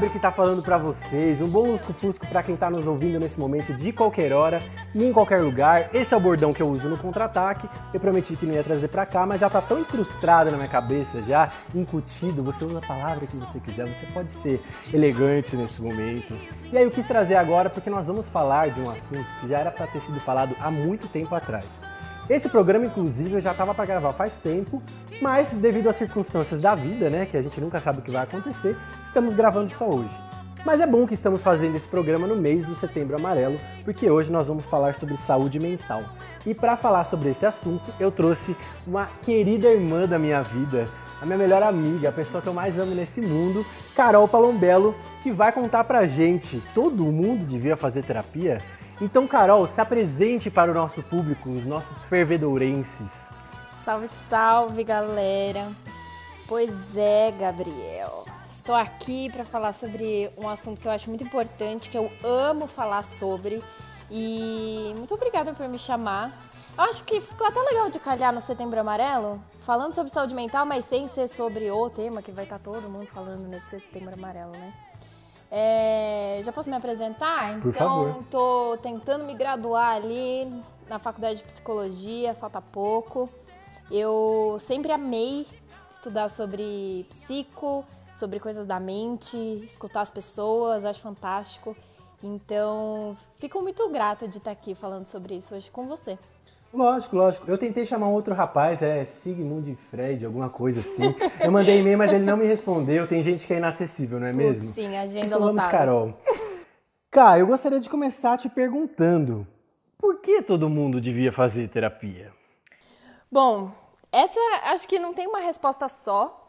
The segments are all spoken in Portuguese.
Gabriel que tá falando para vocês. Um bom lusco-fusco para quem tá nos ouvindo nesse momento de qualquer hora e em qualquer lugar. Esse é o bordão que eu uso no contra-ataque. Eu prometi que não ia trazer para cá, mas já tá tão incrustado na minha cabeça, já incutido. Você usa a palavra que você quiser, você pode ser elegante nesse momento. E aí eu quis trazer agora porque nós vamos falar de um assunto que já era para ter sido falado há muito tempo atrás. Esse programa, inclusive, eu já estava para gravar faz tempo, mas devido às circunstâncias da vida, né, que a gente nunca sabe o que vai acontecer, estamos gravando só hoje. Mas é bom que estamos fazendo esse programa no mês do Setembro Amarelo, porque hoje nós vamos falar sobre saúde mental. E para falar sobre esse assunto, eu trouxe uma querida irmã da minha vida, a minha melhor amiga, a pessoa que eu mais amo nesse mundo, Carol Palombello, que vai contar pra gente: todo mundo devia fazer terapia? Então, Carol, se apresente para o nosso público, os nossos fervedourenses. Salve, salve, galera. Pois é, Gabriel. Estou aqui para falar sobre um assunto que eu acho muito importante, que eu amo falar sobre. E muito obrigada por me chamar. Eu acho que ficou até legal de calhar no Setembro Amarelo, falando sobre saúde mental, mas sem ser sobre o tema que vai estar todo mundo falando nesse Setembro Amarelo, né? É, já posso me apresentar? Por então, favor. tô tentando me graduar ali na faculdade de psicologia, falta pouco. Eu sempre amei estudar sobre psico, sobre coisas da mente, escutar as pessoas, acho fantástico. Então, fico muito grata de estar aqui falando sobre isso hoje com você. Lógico, lógico. Eu tentei chamar um outro rapaz, é Sigmund Fred, alguma coisa assim. Eu mandei e-mail, mas ele não me respondeu. Tem gente que é inacessível, não é mesmo? Putz, sim, agenda então vamos de lotada. Carol. Cá, eu gostaria de começar te perguntando: por que todo mundo devia fazer terapia? Bom, essa acho que não tem uma resposta só.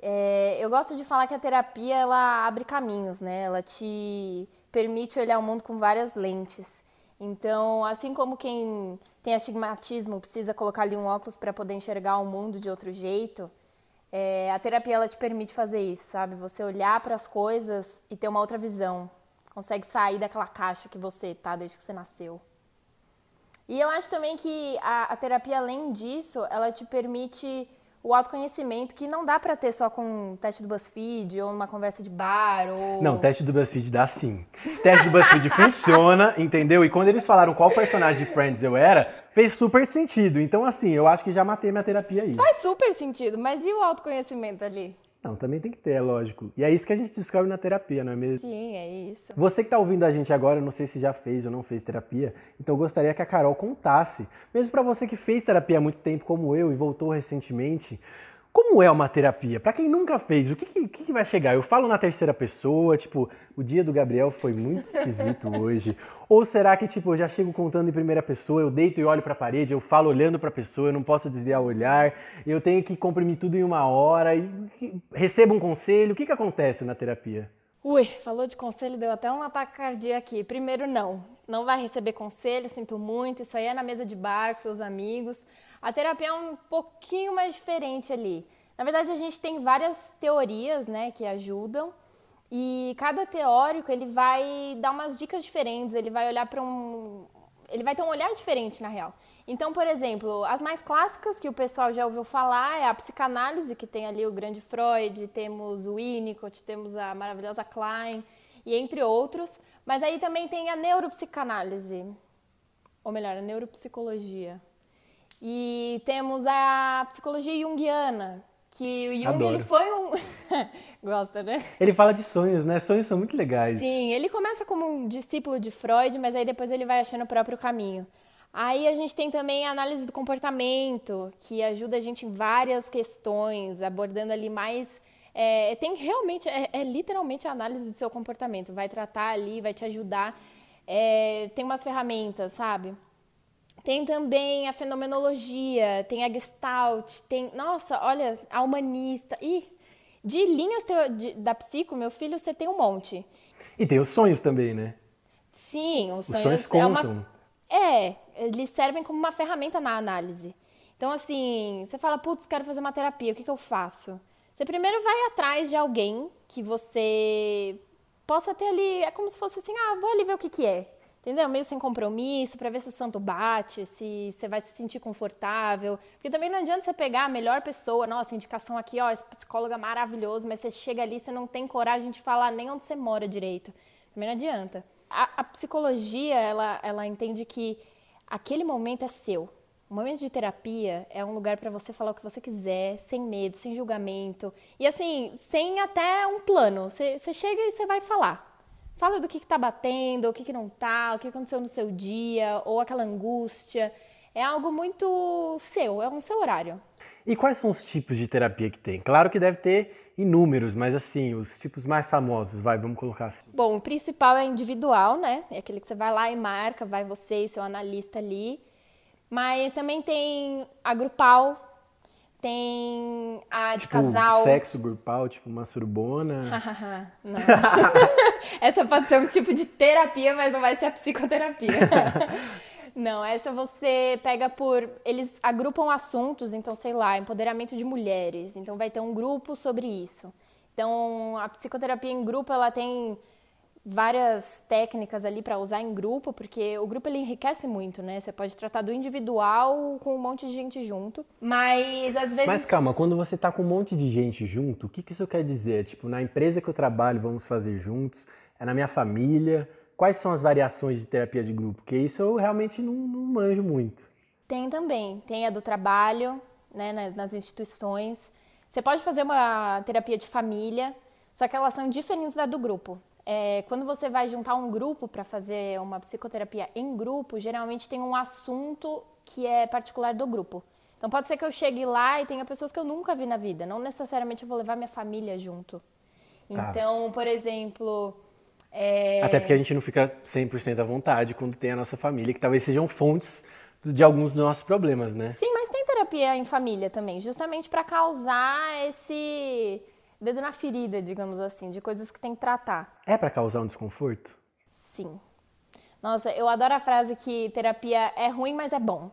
É, eu gosto de falar que a terapia ela abre caminhos, né? Ela te permite olhar o mundo com várias lentes. Então, assim como quem tem astigmatismo precisa colocar ali um óculos para poder enxergar o mundo de outro jeito, é, a terapia ela te permite fazer isso, sabe? Você olhar para as coisas e ter uma outra visão. Consegue sair daquela caixa que você tá desde que você nasceu. E eu acho também que a, a terapia, além disso, ela te permite o autoconhecimento que não dá pra ter só com um teste do BuzzFeed ou numa conversa de bar ou... Não, teste do BuzzFeed dá sim. Teste do BuzzFeed funciona, entendeu? E quando eles falaram qual personagem de Friends eu era, fez super sentido. Então, assim, eu acho que já matei minha terapia aí. Faz super sentido, mas e o autoconhecimento ali? Não, também tem que ter, é lógico. E é isso que a gente descobre na terapia, não é mesmo? Sim, é isso. Você que está ouvindo a gente agora, eu não sei se já fez ou não fez terapia, então eu gostaria que a Carol contasse, mesmo para você que fez terapia há muito tempo como eu e voltou recentemente, como é uma terapia? Para quem nunca fez, o que, que, que vai chegar? Eu falo na terceira pessoa, tipo, o dia do Gabriel foi muito esquisito hoje. Ou será que, tipo, eu já chego contando em primeira pessoa, eu deito e olho para a parede, eu falo olhando para a pessoa, eu não posso desviar o olhar, eu tenho que comprimir tudo em uma hora e recebo um conselho. O que, que acontece na terapia? Ui, falou de conselho, deu até um ataque aqui. Primeiro, não. Não vai receber conselho, sinto muito. Isso aí é na mesa de bar com seus amigos. A terapia é um pouquinho mais diferente ali. Na verdade, a gente tem várias teorias, né, que ajudam. E cada teórico, ele vai dar umas dicas diferentes, ele vai olhar para um ele vai ter um olhar diferente na real. Então, por exemplo, as mais clássicas que o pessoal já ouviu falar é a psicanálise, que tem ali o grande Freud, temos o Winnicott, temos a maravilhosa Klein, e entre outros. Mas aí também tem a neuropsicanálise, ou melhor, a neuropsicologia. E temos a psicologia junguiana, que o Jung Adoro. ele foi um. Gosta, né? Ele fala de sonhos, né? Sonhos são muito legais. Sim, ele começa como um discípulo de Freud, mas aí depois ele vai achando o próprio caminho. Aí a gente tem também a análise do comportamento, que ajuda a gente em várias questões, abordando ali mais. é, tem realmente, é, é literalmente a análise do seu comportamento. Vai tratar ali, vai te ajudar. É, tem umas ferramentas, sabe? Tem também a fenomenologia, tem a Gestalt, tem. Nossa, olha, a humanista. Ih, de linhas teo- de- da psico, meu filho, você tem um monte. E tem os sonhos também, né? Sim, os Os sonhos, sonhos é uma. É, eles servem como uma ferramenta na análise. Então, assim, você fala, putz, quero fazer uma terapia, o que, que eu faço? Você primeiro vai atrás de alguém que você possa ter ali. É como se fosse assim, ah, vou ali ver o que, que é. entendeu? Meio sem compromisso, para ver se o santo bate, se você vai se sentir confortável. Porque também não adianta você pegar a melhor pessoa, nossa, indicação aqui, ó, esse psicólogo é maravilhoso, mas você chega ali, você não tem coragem de falar nem onde você mora direito. Também não adianta. A, a psicologia, ela, ela entende que aquele momento é seu. O momento de terapia é um lugar para você falar o que você quiser, sem medo, sem julgamento. E assim, sem até um plano. Você, chega e você vai falar. Fala do que, está batendo, o que, que não tá, o que aconteceu no seu dia, ou aquela angústia. É algo muito seu, é um seu horário. E quais são os tipos de terapia que tem? Claro que deve ter inúmeros, mas assim, os tipos mais famosos, vai, vamos colocar assim. Bom, o principal é individual, né? É aquele que você vai lá e marca, vai você e seu analista ali. Mas também tem a grupal, tem a de tipo, casal. Sexo grupal, tipo uma surbona. não. essa pode ser um tipo de terapia, mas não vai ser a psicoterapia. não, essa você pega por. Eles agrupam assuntos, então, sei lá, empoderamento de mulheres. Então vai ter um grupo sobre isso. Então, a psicoterapia em grupo, ela tem várias técnicas ali para usar em grupo, porque o grupo ele enriquece muito, né? Você pode tratar do individual com um monte de gente junto, mas às vezes. Mas calma, quando você tá com um monte de gente junto, o que, que isso quer dizer? Tipo, na empresa que eu trabalho, vamos fazer juntos, é na minha família. Quais são as variações de terapia de grupo? Porque isso eu realmente não, não manjo muito. Tem também. Tem a do trabalho, né, nas instituições. Você pode fazer uma terapia de família, só que elas são diferentes da do grupo. É, quando você vai juntar um grupo para fazer uma psicoterapia em grupo, geralmente tem um assunto que é particular do grupo. Então pode ser que eu chegue lá e tenha pessoas que eu nunca vi na vida, não necessariamente eu vou levar minha família junto. Tá. Então, por exemplo. É... Até porque a gente não fica 100% à vontade quando tem a nossa família, que talvez sejam fontes de alguns dos nossos problemas, né? Sim, mas tem terapia em família também, justamente para causar esse dedo na ferida, digamos assim, de coisas que tem que tratar. É para causar um desconforto? Sim. Nossa, eu adoro a frase que terapia é ruim, mas é bom.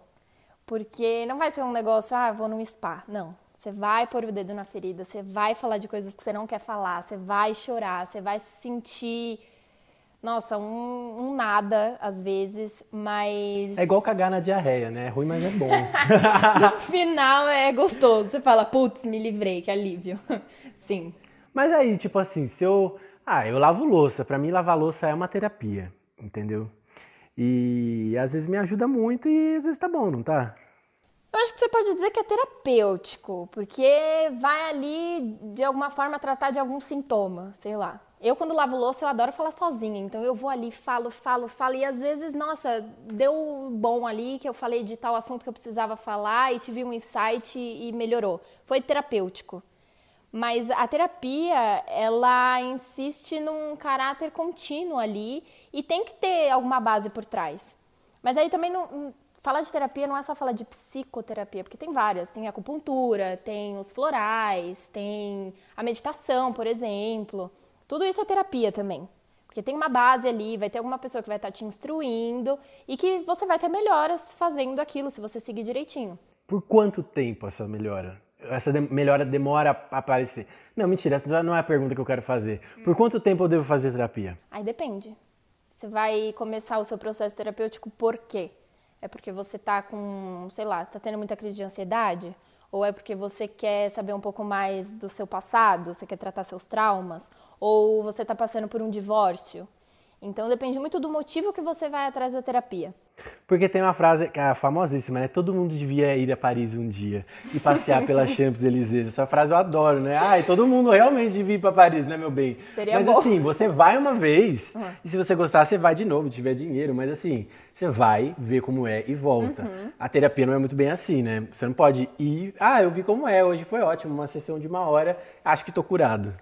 Porque não vai ser um negócio, ah, vou num spa. Não. Você vai pôr o dedo na ferida, você vai falar de coisas que você não quer falar, você vai chorar, você vai se sentir nossa, um, um, nada às vezes, mas. É igual cagar na diarreia, né? É ruim, mas é bom. no final é gostoso. Você fala, putz, me livrei, que alívio. Sim. Mas aí, tipo assim, se eu. Ah, eu lavo louça. Para mim, lavar louça é uma terapia, entendeu? E às vezes me ajuda muito e às vezes tá bom, não tá? Eu acho que você pode dizer que é terapêutico, porque vai ali de alguma forma tratar de algum sintoma, sei lá. Eu, quando lavo louça, eu adoro falar sozinha. Então, eu vou ali, falo, falo, falo. E às vezes, nossa, deu bom ali que eu falei de tal assunto que eu precisava falar e tive um insight e melhorou. Foi terapêutico. Mas a terapia, ela insiste num caráter contínuo ali e tem que ter alguma base por trás. Mas aí também não, falar de terapia não é só falar de psicoterapia, porque tem várias. Tem acupuntura, tem os florais, tem a meditação, por exemplo. Tudo isso é terapia também. Porque tem uma base ali, vai ter alguma pessoa que vai estar te instruindo e que você vai ter melhoras fazendo aquilo se você seguir direitinho. Por quanto tempo essa melhora? Essa de melhora demora a aparecer? Não, mentira, essa não é a pergunta que eu quero fazer. Por quanto tempo eu devo fazer terapia? Aí depende. Você vai começar o seu processo terapêutico por quê? É porque você tá com, sei lá, tá tendo muita crise de ansiedade? Ou é porque você quer saber um pouco mais do seu passado, você quer tratar seus traumas? Ou você está passando por um divórcio? Então depende muito do motivo que você vai atrás da terapia. Porque tem uma frase que é famosíssima, né? Todo mundo devia ir a Paris um dia e passear pela Champs-Élysées. Essa frase eu adoro, né? Ai, todo mundo realmente devia ir para Paris, né, meu bem? Seria mas bom. assim, você vai uma vez uhum. e se você gostar, você vai de novo, tiver dinheiro. Mas assim, você vai ver como é e volta. Uhum. A terapia não é muito bem assim, né? Você não pode ir, ah, eu vi como é, hoje foi ótimo, uma sessão de uma hora, acho que tô curado.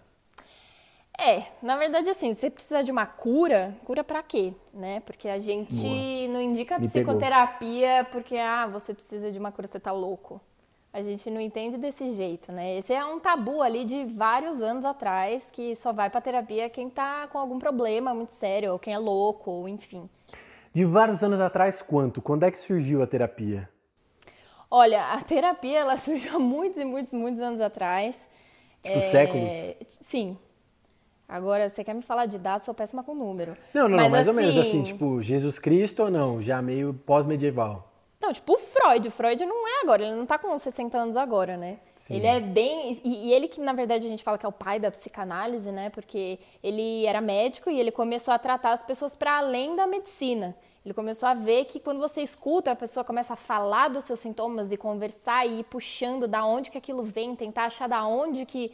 É, na verdade, assim, você precisa de uma cura, cura para quê, né? Porque a gente Boa. não indica Me psicoterapia pegou. porque, ah, você precisa de uma cura, você tá louco. A gente não entende desse jeito, né? Esse é um tabu ali de vários anos atrás, que só vai pra terapia quem tá com algum problema muito sério, ou quem é louco, ou enfim. De vários anos atrás, quanto? Quando é que surgiu a terapia? Olha, a terapia, ela surgiu há muitos e muitos, muitos anos atrás. Tipo, é... séculos? Sim, Agora, você quer me falar de dados, sou péssima com número. Não, não, Mas, não mais ou menos assim, assim, tipo, Jesus Cristo ou não? Já meio pós-medieval. Não, tipo o Freud. O Freud não é agora, ele não tá com 60 anos agora, né? Sim. Ele é bem. E, e ele que, na verdade, a gente fala que é o pai da psicanálise, né? Porque ele era médico e ele começou a tratar as pessoas para além da medicina. Ele começou a ver que quando você escuta, a pessoa começa a falar dos seus sintomas e conversar e ir puxando da onde que aquilo vem, tentar achar da onde que.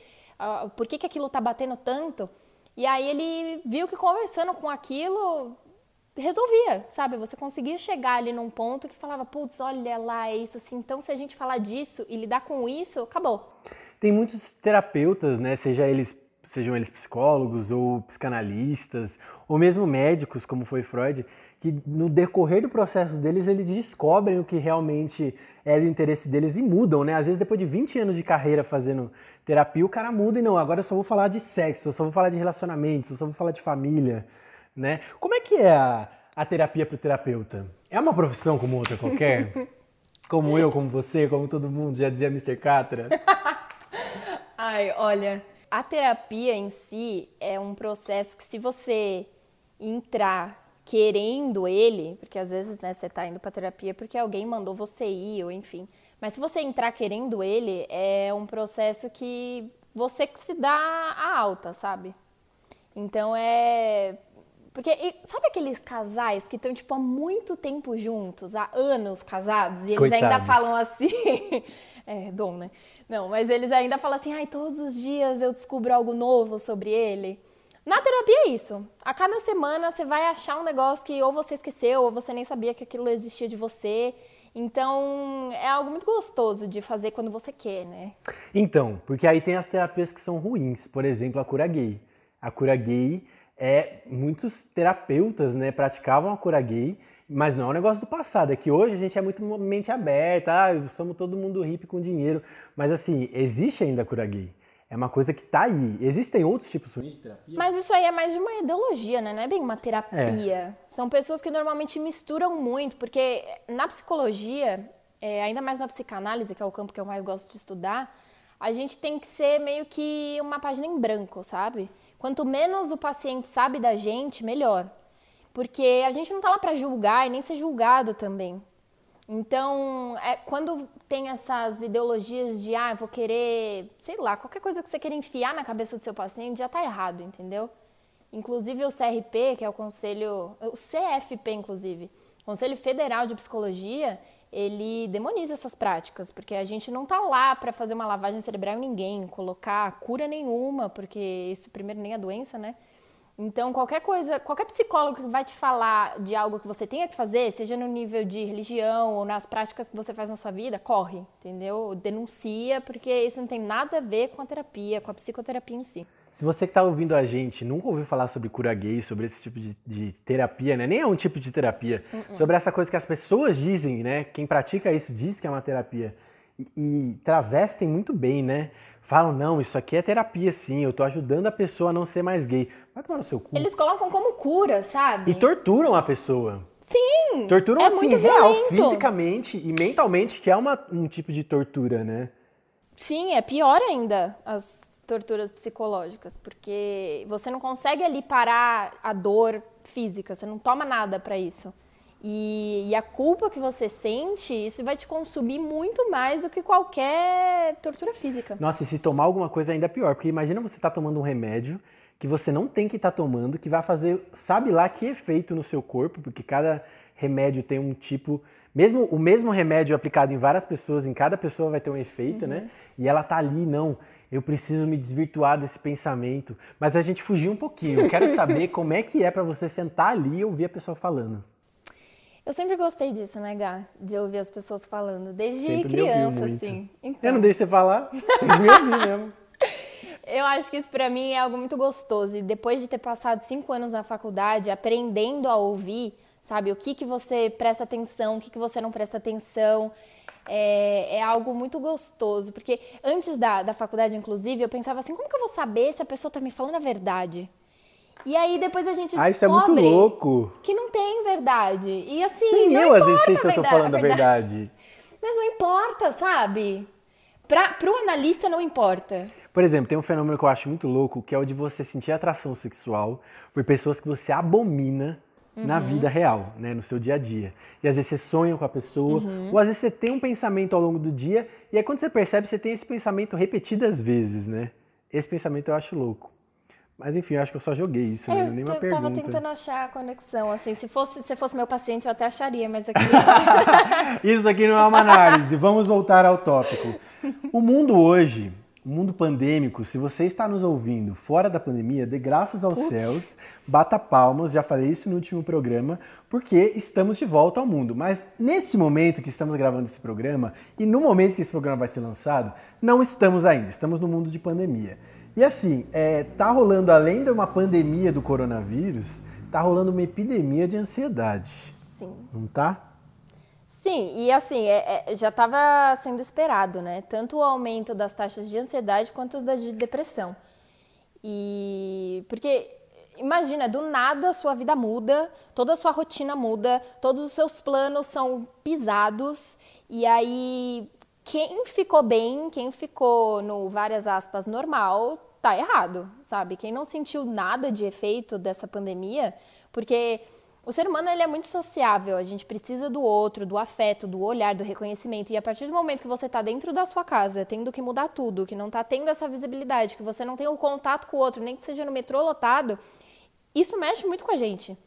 Por que, que aquilo tá batendo tanto. E aí ele viu que conversando com aquilo resolvia, sabe? Você conseguia chegar ali num ponto que falava, putz, olha lá, é isso assim. Então, se a gente falar disso e lidar com isso, acabou. Tem muitos terapeutas, né? Seja eles, sejam eles psicólogos ou psicanalistas, ou mesmo médicos, como foi Freud, que no decorrer do processo deles, eles descobrem o que realmente é do interesse deles e mudam, né? Às vezes, depois de 20 anos de carreira fazendo terapia, o cara muda e não, agora eu só vou falar de sexo, eu só vou falar de relacionamentos, eu só vou falar de família, né? Como é que é a, a terapia para o terapeuta? É uma profissão como outra qualquer? como eu, como você, como todo mundo, já dizia Mr. Catra. Ai, olha, a terapia em si é um processo que se você entrar querendo ele, porque às vezes, né, você tá indo pra terapia porque alguém mandou você ir, ou enfim. Mas se você entrar querendo ele, é um processo que você que se dá a alta, sabe? Então é. Porque, e sabe aqueles casais que estão, tipo, há muito tempo juntos, há anos casados, e eles ainda Coitados. falam assim. é, dom, né? Não, mas eles ainda falam assim, ai, todos os dias eu descubro algo novo sobre ele. Na terapia é isso. A cada semana você vai achar um negócio que ou você esqueceu, ou você nem sabia que aquilo existia de você. Então, é algo muito gostoso de fazer quando você quer, né? Então, porque aí tem as terapias que são ruins, por exemplo, a cura gay. A cura gay é muitos terapeutas, né, praticavam a cura gay, mas não é um negócio do passado, é que hoje a gente é muito mente aberta, ah, somos todo mundo hippie com dinheiro, mas assim, existe ainda a cura gay. É uma coisa que tá aí. Existem outros tipos de terapia? Mas isso aí é mais de uma ideologia, né? Não é bem uma terapia. São pessoas que normalmente misturam muito, porque na psicologia, é, ainda mais na psicanálise, que é o campo que eu mais gosto de estudar, a gente tem que ser meio que uma página em branco, sabe? Quanto menos o paciente sabe da gente, melhor. Porque a gente não tá lá pra julgar e nem ser julgado também. Então, é, quando tem essas ideologias de, ah, vou querer, sei lá, qualquer coisa que você queira enfiar na cabeça do seu paciente, já tá errado, entendeu? Inclusive o CRP, que é o Conselho, o CFP, inclusive, Conselho Federal de Psicologia, ele demoniza essas práticas, porque a gente não tá lá para fazer uma lavagem cerebral em ninguém, colocar cura nenhuma, porque isso primeiro nem é doença, né? Então, qualquer coisa, qualquer psicólogo que vai te falar de algo que você tenha que fazer, seja no nível de religião ou nas práticas que você faz na sua vida, corre, entendeu? Denuncia, porque isso não tem nada a ver com a terapia, com a psicoterapia em si. Se você que está ouvindo a gente nunca ouviu falar sobre cura gay, sobre esse tipo de, de terapia, né? Nem é um tipo de terapia. Sobre essa coisa que as pessoas dizem, né? Quem pratica isso diz que é uma terapia. E, e travestem muito bem, né? Falam, não, isso aqui é terapia sim, eu tô ajudando a pessoa a não ser mais gay. Vai tomar no seu cu. Eles colocam como cura, sabe? E torturam a pessoa. Sim! Torturam é assim, muito real, violento. fisicamente e mentalmente, que é uma, um tipo de tortura, né? Sim, é pior ainda as torturas psicológicas, porque você não consegue ali parar a dor física, você não toma nada pra isso. E, e a culpa que você sente, isso vai te consumir muito mais do que qualquer tortura física. Nossa, e se tomar alguma coisa ainda é pior, porque imagina você tá tomando um remédio que você não tem que estar tomando, que vai fazer, sabe lá que efeito no seu corpo, porque cada remédio tem um tipo, mesmo o mesmo remédio aplicado em várias pessoas, em cada pessoa vai ter um efeito, né? E ela tá ali, não, eu preciso me desvirtuar desse pensamento. Mas a gente fugiu um pouquinho. Eu quero saber como é que é pra você sentar ali e ouvir a pessoa falando. Eu sempre gostei disso, né, Gá? De ouvir as pessoas falando, desde Sempre criança, assim. Eu Então, não deixo você falar, me ouvir mesmo. Eu acho que isso pra mim é algo muito gostoso. E depois de ter passado cinco anos na faculdade, aprendendo a ouvir, sabe, o que, que você presta atenção, o que, que você não presta atenção, é, é algo muito gostoso. Porque antes da, da faculdade, inclusive, eu pensava assim, como que eu vou saber se a pessoa tá me falando a verdade? E aí depois a gente Ah, isso é muito descobre louco. que não tem verdade. E assim, Nem não eu às vezes sei se eu tô verdade- falando a verdade. Mas não importa, sabe? Pra, pro analista não importa. Por exemplo, tem um fenômeno que eu acho muito louco, que é o de você sentir atração sexual por pessoas que você abomina uhum. na vida real, né, no seu dia a dia. E às vezes você sonha com a pessoa, uhum. ou às vezes você tem um pensamento ao longo do dia, e aí quando você percebe, você tem esse pensamento repetidas vezes, né? Esse pensamento eu acho louco. Mas enfim, eu acho que eu só joguei isso, né? Nem uma eu pergunta. tava tentando achar a conexão, assim. Se fosse, se fosse meu paciente, eu até acharia, mas aqui. isso aqui não é uma análise. Vamos voltar ao tópico. O mundo hoje, o mundo pandêmico, se você está nos ouvindo fora da pandemia, dê graças aos Putz. céus, bata palmas, já falei isso no último programa, porque estamos de volta ao mundo. Mas nesse momento que estamos gravando esse programa, e no momento que esse programa vai ser lançado, não estamos ainda, estamos no mundo de pandemia. E assim, é, tá rolando, além de uma pandemia do coronavírus, tá rolando uma epidemia de ansiedade. Sim. Não tá? Sim, e assim, é, é, já estava sendo esperado, né? Tanto o aumento das taxas de ansiedade quanto da de depressão. E porque imagina, do nada a sua vida muda, toda a sua rotina muda, todos os seus planos são pisados, e aí quem ficou bem, quem ficou no várias aspas normal, tá errado, sabe? Quem não sentiu nada de efeito dessa pandemia, porque o ser humano ele é muito sociável, a gente precisa do outro, do afeto, do olhar, do reconhecimento. E a partir do momento que você está dentro da sua casa, tendo que mudar tudo, que não está tendo essa visibilidade, que você não tem o um contato com o outro, nem que seja no metrô lotado, isso mexe muito com a gente.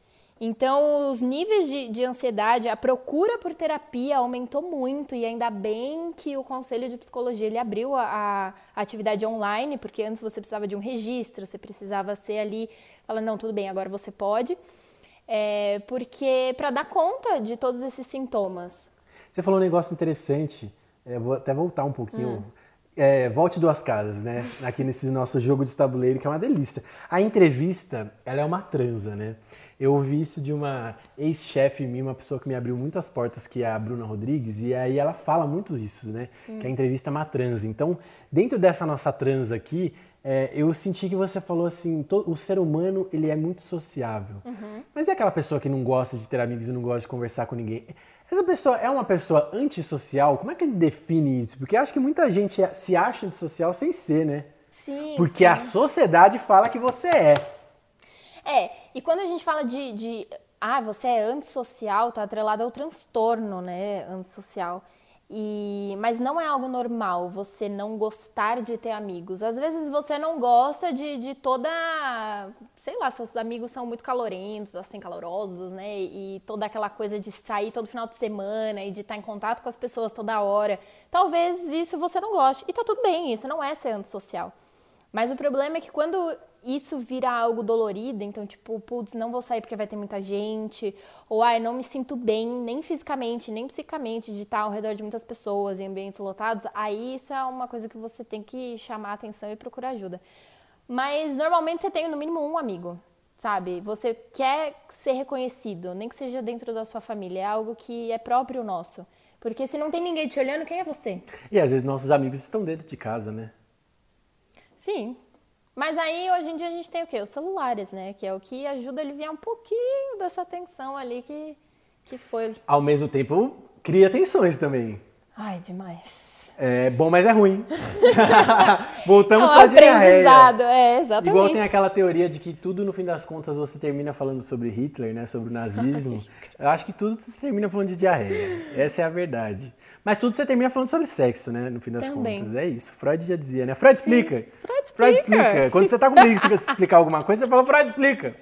Então, os níveis de, de, ansiedade, a procura por terapia aumentou muito e ainda bem que o Conselho de Psicologia ele abriu a, a atividade online, porque antes você precisava de um registro, você precisava ser ali, falar, não, tudo bem, agora você pode, é, porque para dar conta de todos esses sintomas. Você falou um negócio interessante, é, vou até voltar um pouquinho. Hum. É, volte duas casas, né? Aqui nesse nosso jogo de tabuleiro, que é uma delícia. A entrevista, ela é uma transa, né? Eu ouvi isso de uma ex-chefe minha, uma pessoa que me abriu muitas portas, que é a Bruna Rodrigues, e aí ela fala muito isso, né? Hum. Que a entrevista é uma transa. Então, dentro dessa nossa transa aqui, é, eu senti que você falou assim, todo, o ser humano, ele é muito sociável. Uhum. Mas é aquela pessoa que não gosta de ter amigos e não gosta de conversar com ninguém? Essa pessoa é uma pessoa antissocial? Como é que ele define isso? Porque acho que muita gente se acha antissocial sem ser, né? Sim. Porque sim. a sociedade fala que você é. É, e quando a gente fala de, de ah, você é antissocial, tá atrelado ao transtorno, né, antissocial. E, mas não é algo normal você não gostar de ter amigos. Às vezes você não gosta de, de toda. Sei lá, seus amigos são muito calorentos, assim, calorosos, né? E toda aquela coisa de sair todo final de semana e de estar em contato com as pessoas toda hora. Talvez isso você não goste. E tá tudo bem, isso não é ser antissocial. Mas o problema é que quando isso vira algo dolorido, então, tipo, putz, não vou sair porque vai ter muita gente, ou ai, não me sinto bem, nem fisicamente, nem psicamente, de estar ao redor de muitas pessoas em ambientes lotados, aí isso é uma coisa que você tem que chamar atenção e procurar ajuda. Mas normalmente você tem no mínimo um amigo, sabe? Você quer ser reconhecido, nem que seja dentro da sua família, é algo que é próprio nosso. Porque se não tem ninguém te olhando, quem é você? E às vezes nossos amigos estão dentro de casa, né? Sim, mas aí, hoje em dia, a gente tem o quê? Os celulares, né? Que é o que ajuda a aliviar um pouquinho dessa tensão ali que, que foi. Ao mesmo tempo, cria tensões também. Ai, demais. É bom, mas é ruim. Voltamos é um para a diarreia. É, exatamente. Igual tem aquela teoria de que tudo, no fim das contas, você termina falando sobre Hitler, né? Sobre o nazismo. Eu acho que tudo você termina falando de diarreia. Essa é a verdade. Mas tudo você termina falando sobre sexo, né? No fim das Também. contas. É isso. Freud já dizia, né? Freud explica. Sim. Freud explica. Freud explica. Quando você tá comigo você quer explicar alguma coisa, você fala, Freud explica.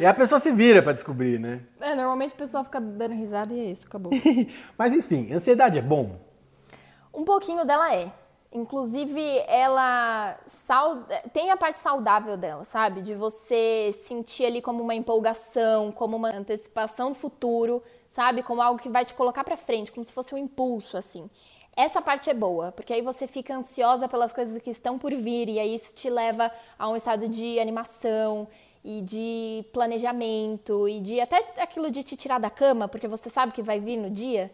E a pessoa se vira para descobrir, né? É, normalmente o pessoal fica dando risada e é isso, acabou. Mas enfim, ansiedade é bom? Um pouquinho dela é. Inclusive, ela tem a parte saudável dela, sabe? De você sentir ali como uma empolgação, como uma antecipação do futuro, sabe? Como algo que vai te colocar para frente, como se fosse um impulso, assim. Essa parte é boa, porque aí você fica ansiosa pelas coisas que estão por vir e aí isso te leva a um estado de animação e de planejamento e de até aquilo de te tirar da cama, porque você sabe que vai vir no dia.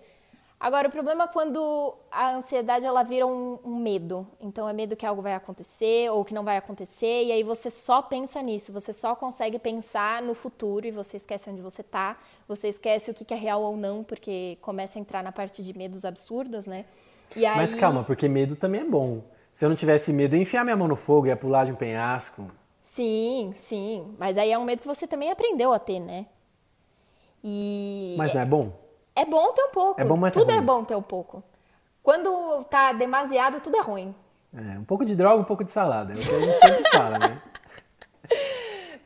Agora, o problema é quando a ansiedade ela vira um, um, medo. Então, é medo que algo vai acontecer ou que não vai acontecer, e aí você só pensa nisso, você só consegue pensar no futuro e você esquece onde você está, você esquece o que é real ou não, porque começa a entrar na parte de medos absurdos, né? Aí... Mas calma, porque medo também é bom. Se eu não tivesse medo, ia enfiar minha mão no fogo, ia pular de um penhasco. Sim, sim. Mas aí é um medo que você também aprendeu a ter, né? E. Mas não é bom? É bom ter um pouco. É bom, mas é Tudo é ruim. bom ter um pouco. Quando tá demasiado, tudo é ruim. É, um pouco de droga, um pouco de salada. É o que a gente sempre fala, né?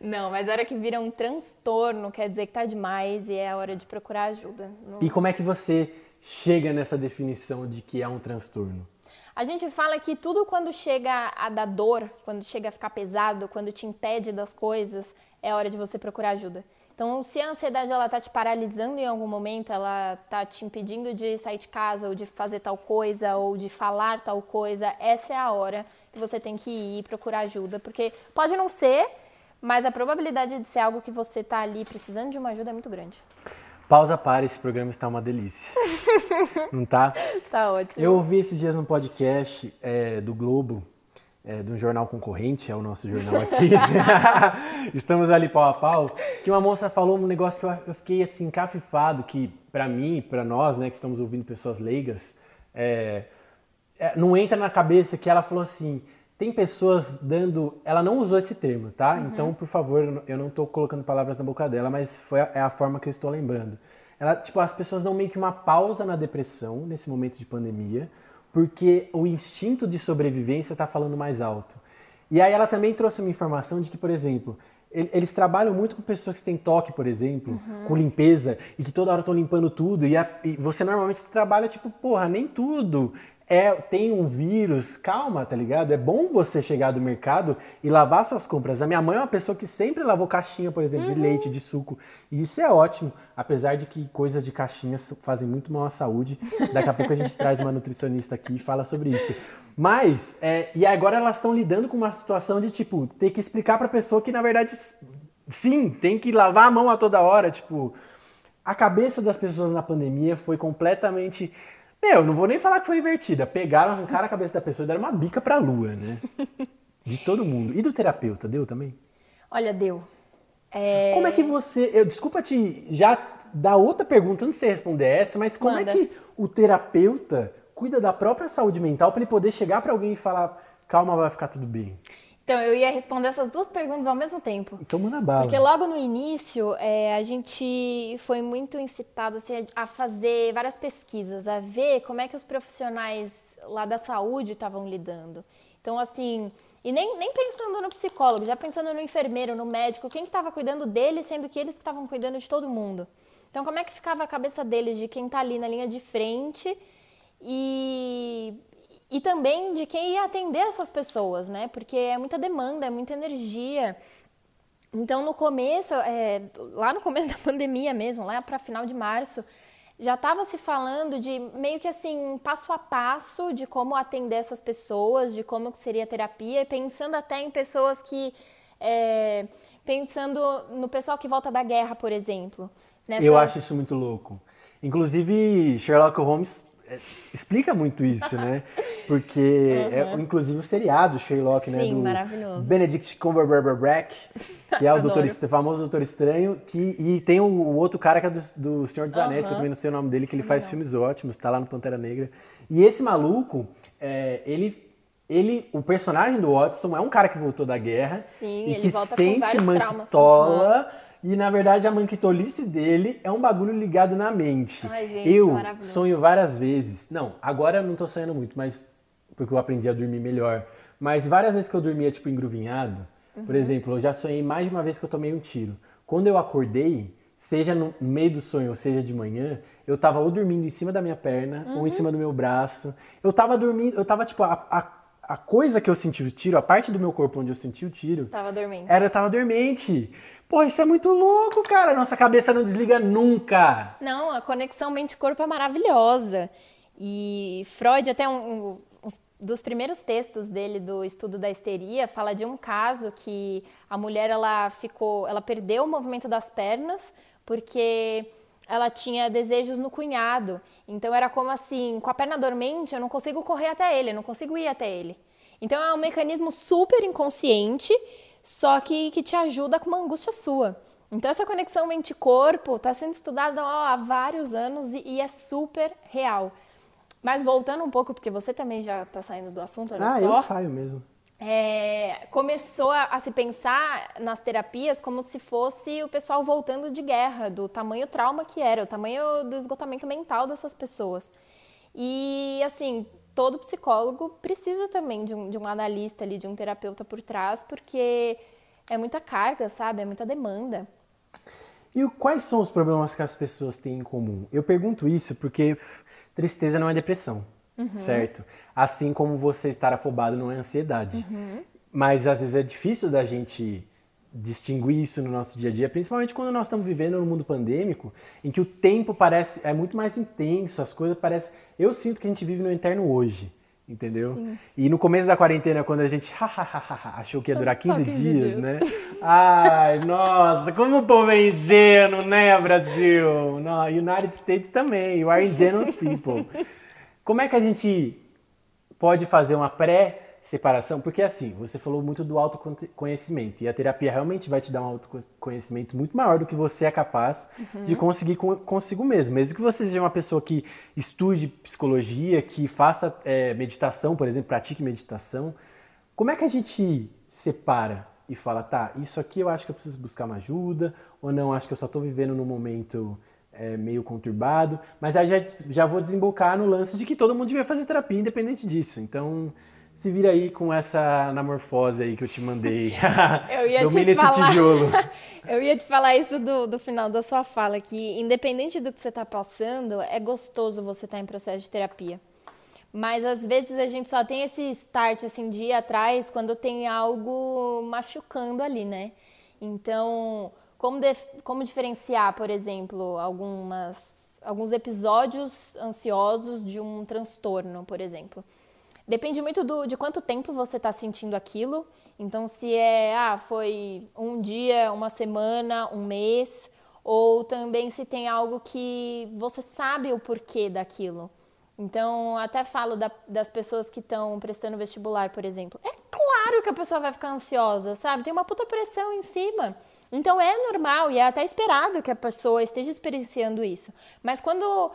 Não, mas a hora que vira um transtorno, quer dizer que tá demais e é a hora de procurar ajuda. Não- E como é que você chega nessa definição de que é um transtorno? A gente fala que tudo quando chega a dar dor, quando chega a ficar pesado, quando te impede das coisas, é hora de você procurar ajuda. Então, se a ansiedade ela tá te paralisando em algum momento, ela tá te impedindo de sair de casa ou de fazer tal coisa ou de falar tal coisa, essa é a hora que você tem que ir procurar ajuda, porque pode não ser, mas a probabilidade de ser algo que você tá ali precisando de uma ajuda é muito grande. Pausa para, esse programa está uma delícia. Não tá? Tá ótimo. Eu ouvi esses dias no podcast é, do Globo, é, de um jornal concorrente, é o nosso jornal aqui. Estamos ali pau a pau. Que uma moça falou um negócio que eu, eu fiquei assim, encafifado, que pra mim, pra nós, né, que estamos ouvindo pessoas leigas, é, é, não entra na cabeça que ela falou assim. Tem pessoas dando. Ela não usou esse termo, tá? Então, por favor, eu não- eu não tô colocando palavras na boca dela, mas foi a, é a forma que eu estou lembrando. Ela, tipo, as pessoas dão meio que uma pausa na depressão nesse momento de pandemia, porque o instinto de sobrevivência tá falando mais alto. E aí ela também trouxe uma informação de que, por exemplo, el- eles trabalham muito com pessoas que têm toque, por exemplo, com limpeza, e que toda hora estão limpando tudo. E, a- e você normalmente trabalha tipo, porra, nem tudo é tem um vírus. Calma, tá ligado? É bom você chegar do mercado e lavar suas compras. A minha mãe é uma pessoa que sempre lavou caixinha, por exemplo, de leite, de suco. E isso é ótimo, apesar de que coisas de caixinha fazem muito mal à saúde. Daqui a pouco a gente traz uma nutricionista aqui e fala sobre isso. Mas, é, e agora elas estão lidando com uma situação de, tipo, ter que explicar pra pessoa que, na verdade, sim, tem que lavar a mão a toda hora. Tipo, a cabeça das pessoas na pandemia foi completamente. Meu, não vou nem falar que foi invertida. Pegaram, arrancaram a cabeça da pessoa e deram uma bica pra lua, né? De todo mundo. E do terapeuta, deu também? Olha, deu. É, Como é que você. Eu, desculpa te já dar outra pergunta antes de você responder essa, mas como Manda. é que o terapeuta cuida da própria saúde mental para ele poder chegar para alguém e falar, calma, vai ficar tudo bem? Então, eu ia responder essas duas perguntas ao mesmo tempo. Então manda bala. Porque logo no início, é, a gente foi muito incitado assim, a fazer várias pesquisas, a ver como é que os profissionais lá da saúde estavam lidando. Então, assim, e nem, nem pensando no psicólogo, já pensando no enfermeiro, no médico, quem que estava cuidando deles, sendo que eles que estavam cuidando de todo mundo. Então, como é que ficava a cabeça deles, de quem está ali na linha de frente e, e também de quem ia atender essas pessoas, né? Porque é muita demanda, é muita energia. Então, no começo, é, lá no começo da pandemia mesmo, lá para final de março, já estava se falando de meio que assim, um passo a passo de como atender essas pessoas, de como que seria a terapia, e pensando até em pessoas que. é, pensando no pessoal que volta da guerra, por exemplo. Nessa- Eu acho isso muito louco. Inclusive, Sherlock Holmes é, explica muito isso, né? Porque, é, inclusive, o seriado Sherlock, né? Sim, Do maravilhoso. Benedict Cumberbatch, que é o doutor, famoso Doutor Estranho, que, e tem o, o outro cara que é do, do Senhor dos Anéis, que eu também não sei o nome dele, que ele faz filmes ótimos, tá lá no Pantera Negra. E esse maluco, é, ele... Ele, o personagem do Watson é um cara que voltou da guerra Sim, e ele que sente manquitola e na verdade a manquitolice dele é um bagulho ligado na mente. Ai, gente, eu maravilhoso. sonho várias vezes. Não, agora eu não tô sonhando muito, mas porque eu aprendi a dormir melhor. Mas várias vezes que eu dormia tipo engruvinhado, Uhum. por exemplo, eu já sonhei mais de uma vez que eu tomei um tiro. Quando eu acordei, seja no meio do sonho ou seja de manhã, eu tava ou dormindo em cima da minha perna ou em Uhum. cima do meu braço. Eu tava dormindo, eu tava tipo a, a, a coisa que eu senti o tiro, a parte do meu corpo onde eu senti o tiro, Tava dormente. era, eu tava dormente. Pô, isso é muito louco, cara. Nossa cabeça não desliga nunca. Não, a conexão mente-corpo é maravilhosa. E Freud, até um, um- uns dos primeiros textos dele do estudo da histeria, fala de um caso que a mulher ela ficou, ela perdeu o movimento das pernas porque ela tinha desejos no cunhado. Então era como assim, com a perna dormente, eu não consigo correr até ele, eu não consigo ir até ele. Então é um mecanismo super inconsciente, só que, que te ajuda com uma angústia sua. Então essa conexão mente-corpo está sendo estudada ó, há vários anos e, e é super real. Mas voltando um pouco, porque você também já está saindo do assunto, olha ah, só. eu saio mesmo. É, começou a, a, se pensar nas terapias como se fosse o pessoal voltando de guerra, do tamanho trauma que era, o tamanho do esgotamento mental dessas pessoas. E, assim, todo psicólogo precisa também de um, de um analista ali, de um terapeuta por trás, porque é muita carga, sabe? É muita demanda. E quais são os problemas que as pessoas têm em comum? Eu pergunto isso porque tristeza não é depressão, uhum. certo? Assim como você estar afobado não é ansiedade. Uhum. Mas às vezes é difícil da gente distinguir isso no nosso dia a dia, principalmente quando nós estamos vivendo no mundo pandêmico, em que o tempo parece é muito mais intenso, as coisas parecem. Eu sinto que a gente vive no eterno hoje, entendeu? Sim. E no começo da quarentena, quando a gente achou que ia durar 15, 15 dias, dias, né? Ai, nossa, como o povo é ingênuo, né, Brasil? No, United States também, you are ingenuous people. Como é que a gente pode fazer uma pré separação, porque assim, você falou muito do autoconhecimento e a terapia realmente vai te dar um autoconhecimento muito maior do que você é capaz uhum. de conseguir consigo mesmo. Mesmo que você seja uma pessoa que estude psicologia, que faça é, meditação, por exemplo, pratique meditação, como é que a gente separa e fala, tá, isso aqui eu acho que eu preciso buscar uma ajuda, ou não, acho que eu só estou vivendo num momento é, meio conturbado, mas aí já, já vou desembocar no lance de que todo mundo devia fazer terapia independente disso. Então, se vira aí com essa anamorfose aí que eu te mandei. eu ia te falar. tijolo. eu ia te falar isso do, do final da sua fala, que independente do que você está passando, é gostoso você estar tá em processo de terapia. Mas às vezes a gente só tem esse start assim de ir atrás quando tem algo machucando ali, né? Então, como, como diferenciar, por exemplo, algumas, alguns episódios ansiosos de um transtorno, por exemplo? Depende muito do, de quanto tempo você está sentindo aquilo. Então, se é, ah, foi um dia, uma semana, um mês, ou também se tem algo que você sabe o porquê daquilo. Então, até falo da, das pessoas que estão prestando vestibular, por exemplo. É claro que a pessoa vai ficar ansiosa, sabe? Tem uma puta pressão em cima. Então, é normal e é até esperado que a pessoa esteja experienciando isso. Mas quando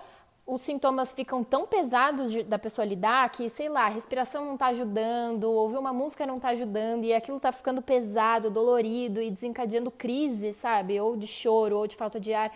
os sintomas ficam tão pesados de, da pessoa lidar que, sei lá, a respiração não está ajudando, ouvir uma música não está ajudando e aquilo está ficando pesado, dolorido e desencadeando crise, sabe? Ou de choro, ou de falta de ar.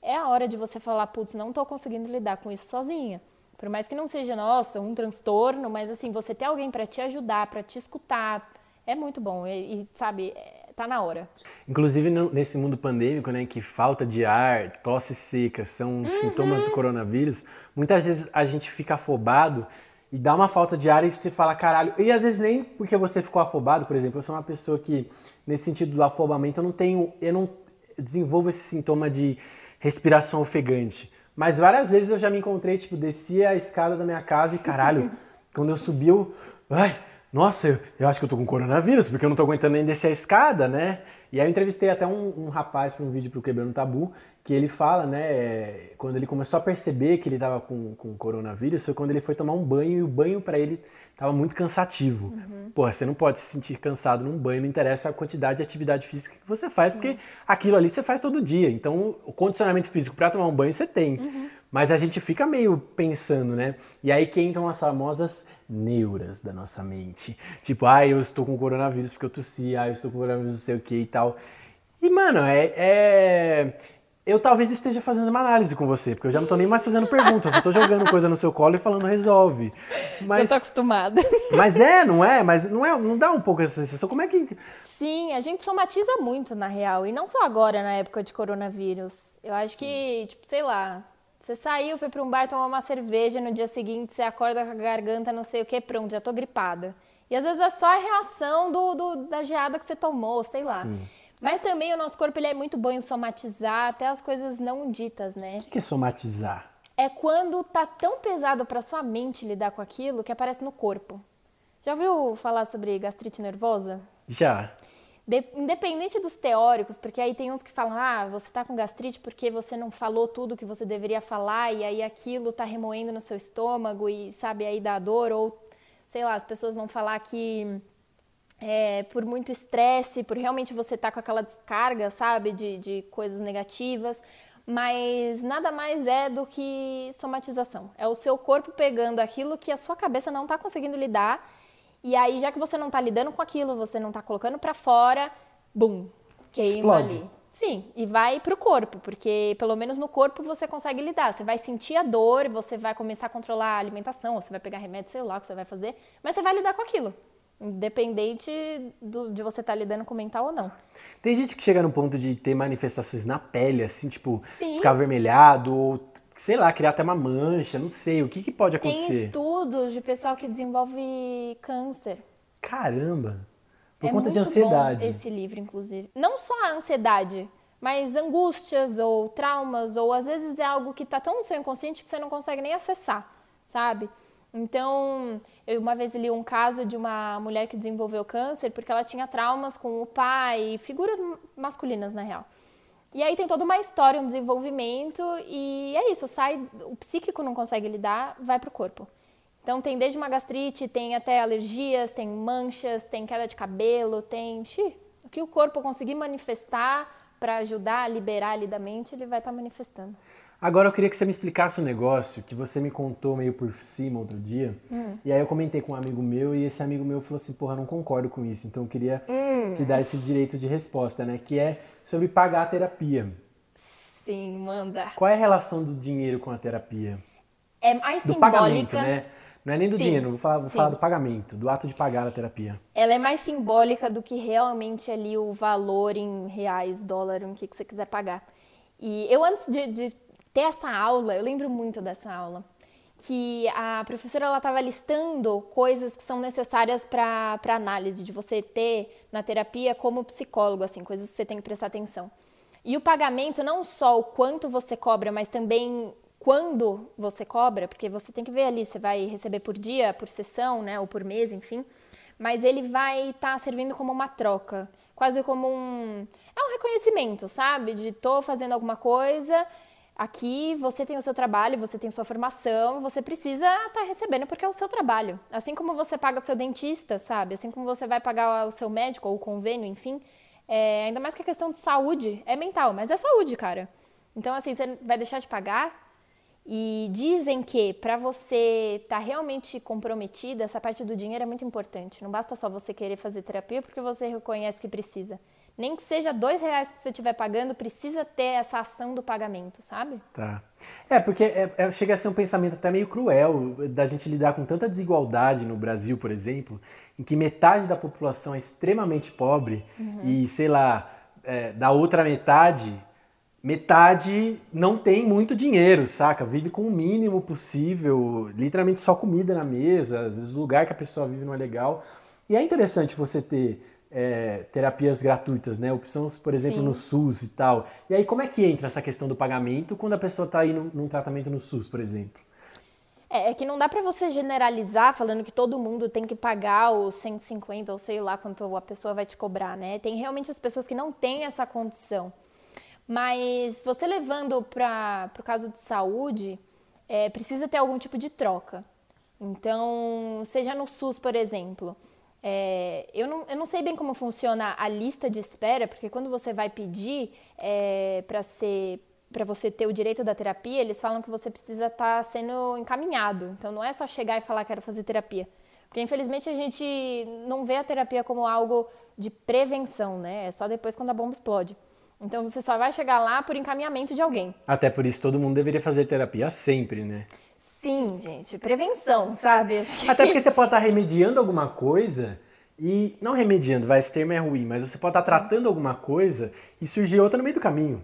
É a hora de você falar, putz, não estou conseguindo lidar com isso sozinha. Por mais que não seja, nossa, um transtorno, mas assim, você ter alguém para te ajudar, para te escutar, é muito bom. E, e sabe, é, tá na hora. Inclusive nesse mundo pandêmico, né, que falta de ar, tosse seca são uhum. sintomas do coronavírus, muitas vezes a gente fica afobado e dá uma falta de ar e você fala, caralho. E às vezes nem porque você ficou afobado, por exemplo, eu sou uma pessoa que, nesse sentido do afobamento, eu não tenho, eu não desenvolvo esse sintoma de respiração ofegante. Mas várias vezes eu já me encontrei, tipo, descia a escada da minha casa e caralho, quando eu subi, eu. Ai, nossa, eu, eu, acho que eu tô com coronavírus, porque eu não tô aguentando nem descer a escada, né? E aí eu entrevistei até um, um rapaz para um vídeo pro Quebrando Tabu, que ele fala, né, quando ele começou a perceber que ele tava com, com coronavírus, foi quando ele foi tomar um banho e o banho para ele tava muito cansativo. Uhum. Porra, você não pode se sentir cansado num banho, não interessa a quantidade de atividade física que você faz, porque aquilo ali você faz todo dia. Então, o condicionamento físico para tomar um banho você tem. Uhum. Mas a gente fica meio pensando, né? E aí que entram as famosas neuras da nossa mente. Tipo, ah, eu estou com coronavírus porque eu tossi, ah, eu estou com coronavírus não sei o que e tal. E, mano, é, é, Eu talvez esteja fazendo uma análise com você, porque eu já não tô nem mais fazendo perguntas, eu tô jogando coisa no seu colo e falando resolve. Mas, você tá acostumada. Mas é, não é? Mas não é, não dá um pouco essa sensação? Como é que. Sim, a gente somatiza muito, na real. E não só agora, na época de coronavírus. Eu acho Sim. que, tipo, sei lá, você saiu, foi para um bar tomar uma cerveja, no dia seguinte você acorda com a garganta, não sei o que, pronto, já tô gripada. E às vezes é só a reação do, do da geada que você tomou, sei lá. Sim. Mas também o nosso corpo ele é muito bom em somatizar até as coisas não ditas, né? O que é somatizar? É quando tá tão pesado para sua mente lidar com aquilo que aparece no corpo. Já ouviu falar sobre gastrite nervosa? Já. De, independente dos teóricos, porque aí tem uns que falam, ah, você tá com gastrite porque você não falou tudo que você deveria falar e aí aquilo tá remoendo no seu estômago e sabe aí dá dor, ou sei lá, as pessoas vão falar que é, por muito estresse, por realmente você tá com aquela descarga, sabe, de, de coisas negativas. mas nada mais é do que somatização. É o seu corpo pegando aquilo que a sua cabeça não está conseguindo lidar, e aí, já que você não está lidando com aquilo, você não está colocando para fora, bum, queima Explode. ali. Sim, e vai pro corpo, porque pelo menos no corpo você consegue lidar. Você vai sentir a dor, você vai começar a controlar a alimentação, ou você vai pegar remédio, sei lá o que você vai fazer, mas você vai lidar com aquilo. Independente do- de você estar lidando com o mental ou não. Tem gente que chega no ponto de ter manifestações na pele, assim, tipo, Sim. ficar avermelhado, ou, sei lá, criar até uma mancha, não sei. O que, que pode Tem acontecer? estudos de pessoal que desenvolve câncer. Caramba! Por é conta de ansiedade. Bom esse livro, inclusive. Não só a ansiedade, mas angústias ou traumas, ou às vezes é algo que está tão no seu inconsciente que você não consegue nem acessar, sabe? Então, eu uma vez li um caso de uma mulher que desenvolveu câncer porque ela tinha traumas com o pai, figuras masculinas na real. E aí tem toda uma história, um desenvolvimento, e é isso, sai, o psíquico não consegue lidar, vai pro corpo. Então tem desde uma gastrite, tem até alergias, tem manchas, tem queda de cabelo, tem. Xi, o que o corpo conseguir manifestar para ajudar a liberar ali da mente, ele vai estar manifestando. Agora eu queria que você me explicasse um negócio que você me contou meio por cima outro dia. Hum. E aí eu comentei com um amigo meu e esse amigo meu falou assim, porra, não concordo com isso. Então eu queria Hum. te dar esse direito de resposta, né? Que é sobre pagar a terapia. Sim, manda. Qual é a relação do dinheiro com a terapia? É mais Do simbólica. pagamento, né? Não é nem do Sim, dinheiro, vou falar, vou falar do pagamento, do ato de pagar a terapia. Ela é mais simbólica do que realmente ali o valor em reais, dólar, em que, que você quiser pagar. E eu, antes de, de ter essa aula, eu lembro muito dessa aula, que a professora ela estava listando coisas que são necessárias para análise, de você ter na terapia como psicólogo, assim, coisas que você tem que prestar atenção. E o pagamento, não só o quanto você cobra, mas também quando você cobra, porque você tem que ver ali, você vai receber por dia, por sessão, né, ou por mês, enfim. Mas ele vai estar servindo como uma troca, quase como um é um reconhecimento, sabe? De tô fazendo alguma coisa, aqui você tem o seu trabalho, você tem sua formação, você precisa estar recebendo porque é o seu trabalho. Assim como você paga o seu dentista, sabe? Assim como você vai pagar o seu médico ou o convênio, enfim. É, ainda mais que a questão de saúde é mental, mas é saúde, cara. Então, assim, você vai deixar de pagar e dizem que para você estar realmente comprometida, essa parte do dinheiro é muito importante. Não basta só você querer fazer terapia porque você reconhece que precisa. Nem que seja dois reais que você estiver pagando, precisa ter essa ação do pagamento, sabe? Tá. É, porque é- é- chega a ser um pensamento até meio cruel da gente lidar com tanta desigualdade no Brasil, por exemplo, em que metade da população é extremamente pobre e, sei lá, é, da outra metade, metade não tem muito dinheiro, saca? Vive com o mínimo possível, literalmente só comida na mesa, às vezes o lugar que a pessoa vive não é legal. E é interessante você ter é, terapias gratuitas, né? Opções, por exemplo, Sim. no SUS e tal. E aí, como é que entra essa questão do pagamento quando a pessoa está aí num, num tratamento no SUS, por exemplo? É, é que não dá pra você generalizar falando que todo mundo tem que pagar os 150 ou sei lá quanto a pessoa vai te cobrar, né? Tem realmente as pessoas que não têm essa condição. Mas você levando para o caso de saúde, é, precisa ter algum tipo de troca. Então, seja no SUS, por exemplo. É, eu, não, eu não sei bem como funciona a lista de espera, porque quando você vai pedir é, para ser para você ter o direito da terapia, eles falam que você precisa estar sendo encaminhado. Então não é só chegar e falar quero fazer terapia. Porque infelizmente a gente não vê a terapia como algo de prevenção, né? É só depois quando a bomba explode. Então você só vai chegar lá por encaminhamento de alguém. Até por isso todo mundo deveria fazer terapia sempre, né? Sim, gente, prevenção, sabe? Acho que- Até porque você pode estar remediando alguma coisa e. Não remediando, vai, esse termo é ruim, mas você pode estar tratando alguma coisa e surgir outra no meio do caminho.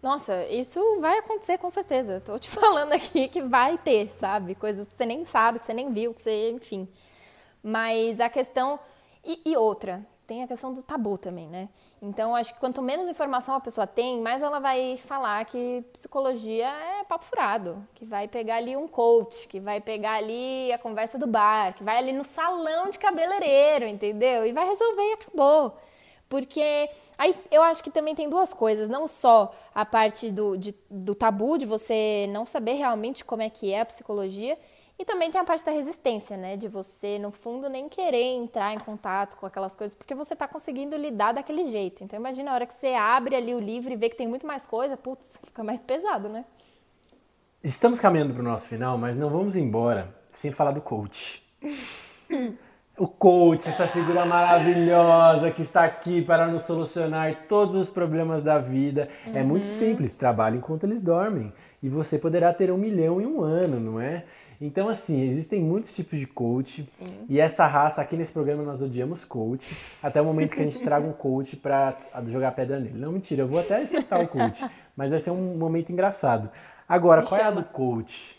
Nossa, isso vai acontecer com certeza. Tô te falando aqui que vai ter, sabe? Coisas que você nem sabe, que você nem viu, que você, enfim. Mas a questão. E, e outra, tem a questão do tabu também, né? Então, acho que quanto menos informação a pessoa tem, mais ela vai falar que psicologia é papo furado, que vai pegar ali um coach, que vai pegar ali a conversa do bar, que vai ali no salão de cabeleireiro, entendeu? E vai resolver e acabou. Porque aí eu acho que também tem duas coisas, não só a parte do, de- do tabu de você não saber realmente como é que é a psicologia, E também tem a parte da resistência, né? De você, no fundo, nem querer entrar em contato com aquelas coisas, porque você está conseguindo lidar daquele jeito. Então, imagina a hora que você abre ali o livro e vê que tem muito mais coisa, putz, fica mais pesado, né? Estamos caminhando para o nosso final, mas não vamos embora sem falar do coach. o coach, essa figura maravilhosa que está aqui para nos solucionar todos os problemas da vida. Uhum. É muito uhum. simples, trabalhe enquanto eles dormem. E você poderá ter um milhão em um ano, não é? Então, assim, existem muitos tipos de coach. Sim. E essa raça, aqui nesse programa, nós odiamos coach. Até o momento que a gente traga um coach para jogar pedra nele. Não, mentira, eu vou até aceitar o coach. Mas vai ser um momento engraçado. Agora, Me qual chama. é a do coach?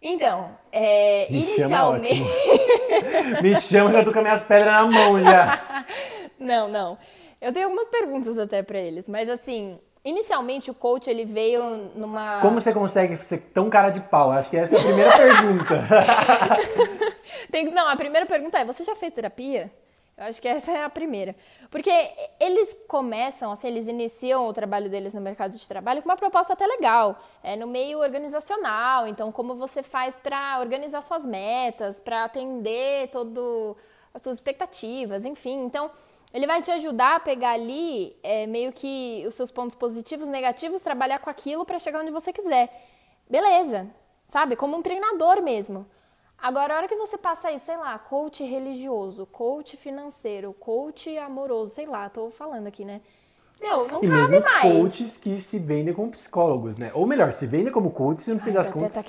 Então, é, Me inicialmente. Chama, Me chama que eu tô com as minhas pedras na mão já. Não, não. Eu tenho algumas perguntas até para eles, mas assim, Inicialmente o coach ele veio numa. Como você consegue ser tão cara de pau? Acho que essa é a primeira pergunta. Tem... Não, a primeira pergunta é: você já fez terapia? Eu acho que essa é a primeira. Porque eles começam, assim, eles iniciam o trabalho deles no mercado de trabalho com uma proposta até legal, é no meio organizacional. Então, como você faz para organizar suas metas, para atender todo as suas expectativas, enfim. Então, ele vai te ajudar a pegar ali é, meio que os seus pontos positivos, negativos, trabalhar com aquilo para chegar onde você quiser. Beleza, sabe? Como um treinador mesmo. Agora, a hora que você passa aí, sei lá, coach religioso, coach financeiro, coach amoroso, sei lá, tô falando aqui, né? Meu, não e cabe mesmo mais. coaches que se vendem como psicólogos, né? Ou melhor, se vendem como coaches e no fim das contas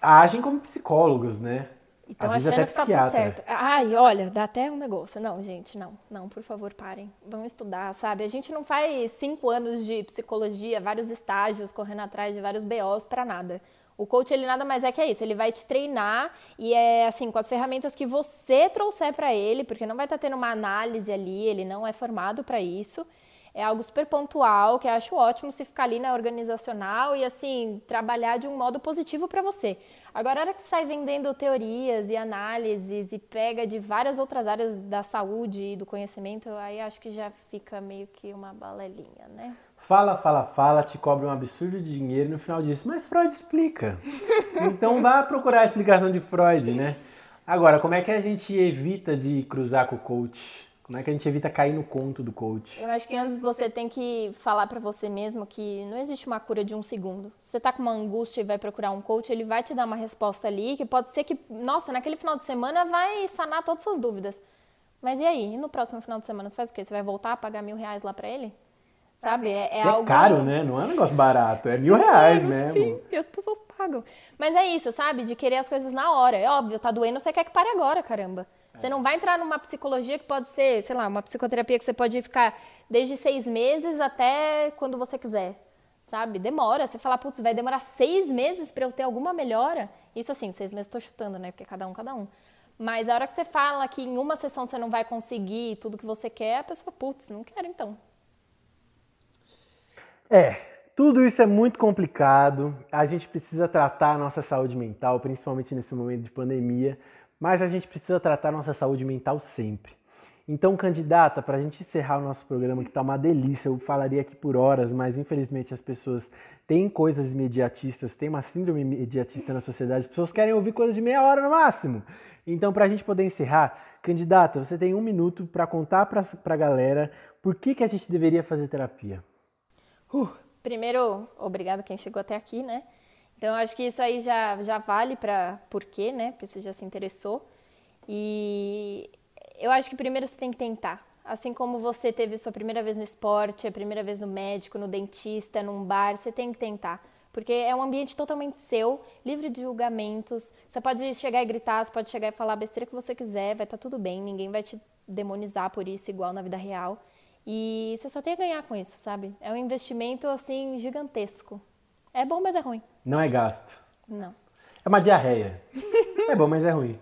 agem como psicólogos, né? Então achando que tá tudo certo. Ai, olha, dá até um negócio. Não, gente, não, não, por favor, parem. Vamos estudar, sabe? A gente não faz cinco anos de psicologia, vários estágios, correndo atrás de vários BOs para nada. O coach, ele nada mais é que é isso. Ele vai te treinar e é assim, com as ferramentas que você trouxer para ele, porque não vai estar tá tendo uma análise ali, ele não é formado para isso é algo super pontual, que eu acho ótimo se ficar ali na organizacional e assim, trabalhar de um modo positivo para você. Agora, a hora que sai vendendo teorias e análises e pega de várias outras áreas da saúde e do conhecimento, aí acho que já fica meio que uma balelinha, né? Fala, fala, fala, te cobra um absurdo de dinheiro e no final disso, mas Freud explica. então vá procurar a explicação de Freud, né? Agora, como é que a gente evita de cruzar com o coach? Como é que a gente evita cair no conto do coach? Eu acho que antes você tem que falar para você mesmo que não existe uma cura de um segundo. Se você tá com uma angústia e vai procurar um coach, ele vai te dar uma resposta ali que pode ser que, nossa, naquele final de semana vai sanar todas as suas dúvidas. Mas e aí? E no próximo final de semana você faz o quê? Você vai voltar a pagar mil reais lá para ele? Sabe? É, é, é algo. caro, né? Não é um negócio barato, é mil reais mesmo. Sim, e as pessoas pagam. Mas é isso, sabe? De querer as coisas na hora. É óbvio, tá doendo, você quer que pare agora, caramba. Você não vai entrar numa psicologia que pode ser, sei lá, uma psicoterapia que você pode ficar desde seis meses até quando você quiser, sabe? Demora. Você fala, putz, vai demorar seis meses para eu ter alguma melhora. Isso assim, seis meses estou chutando, né? Porque cada um, cada um. Mas a hora que você fala que em uma sessão você não vai conseguir tudo que você quer, a pessoa, putz, não quero então. É, tudo isso é muito complicado. A gente precisa tratar a nossa saúde mental, principalmente nesse momento de pandemia. Mas a gente precisa tratar nossa saúde mental sempre. Então, candidata, para a gente encerrar o nosso programa, que está uma delícia, eu falaria aqui por horas, mas infelizmente as pessoas têm coisas imediatistas, tem uma síndrome imediatista na sociedade, as pessoas querem ouvir coisas de meia hora no máximo. Então, para a gente poder encerrar, candidata, você tem um minuto para contar para a galera por que, que a gente deveria fazer terapia. Uh, primeiro, obrigado quem chegou até aqui, né? Então, acho que isso aí já, já vale para por quê, né? Porque você já se interessou. E eu acho que primeiro você tem que tentar. Assim como você teve sua primeira vez no esporte, a primeira vez no médico, no dentista, num bar, você tem que tentar. Porque é um ambiente totalmente seu, livre de julgamentos. Você pode chegar e gritar, você pode chegar e falar a besteira que você quiser, vai estar tá tudo bem, ninguém vai te demonizar por isso, igual na vida real. E você só tem a ganhar com isso, sabe? É um investimento, assim, gigantesco. É bom, mas é ruim. Não é gasto. Não. É uma diarreia. é bom, mas é ruim.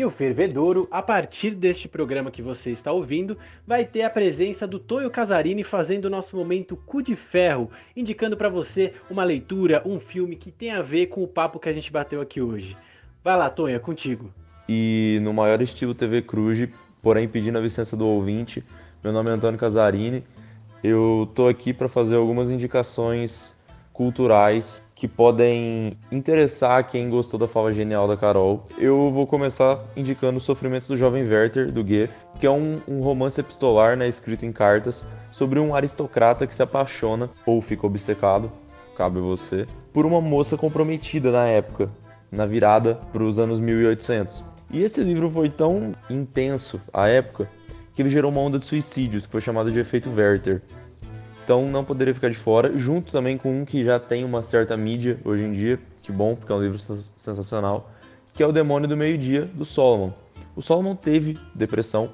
E o Fervedouro, a partir deste programa que você está ouvindo, vai ter a presença do Tonho Casarini fazendo o nosso momento cu de ferro, indicando para você uma leitura, um filme que tem a ver com o papo que a gente bateu aqui hoje. Vai lá, Tonho, é contigo. E no maior estilo TV Cruz, porém pedindo a licença do ouvinte, meu nome é Antônio Casarini. Eu tô aqui para fazer algumas indicações culturais que podem interessar quem gostou da fala genial da Carol. Eu vou começar indicando Os Sofrimentos do Jovem Werther, do Goethe, que é um, um romance epistolar né, escrito em cartas sobre um aristocrata que se apaixona ou fica obcecado, cabe você, por uma moça comprometida na época, na virada para os anos 1800. E esse livro foi tão intenso à época que ele gerou uma onda de suicídios, que foi chamado de efeito Werther. Então não poderia ficar de fora, junto também com um que já tem uma certa mídia hoje em dia, que bom, porque é um livro sensacional, que é O Demônio do Meio-Dia, do Solomon. O Solomon teve depressão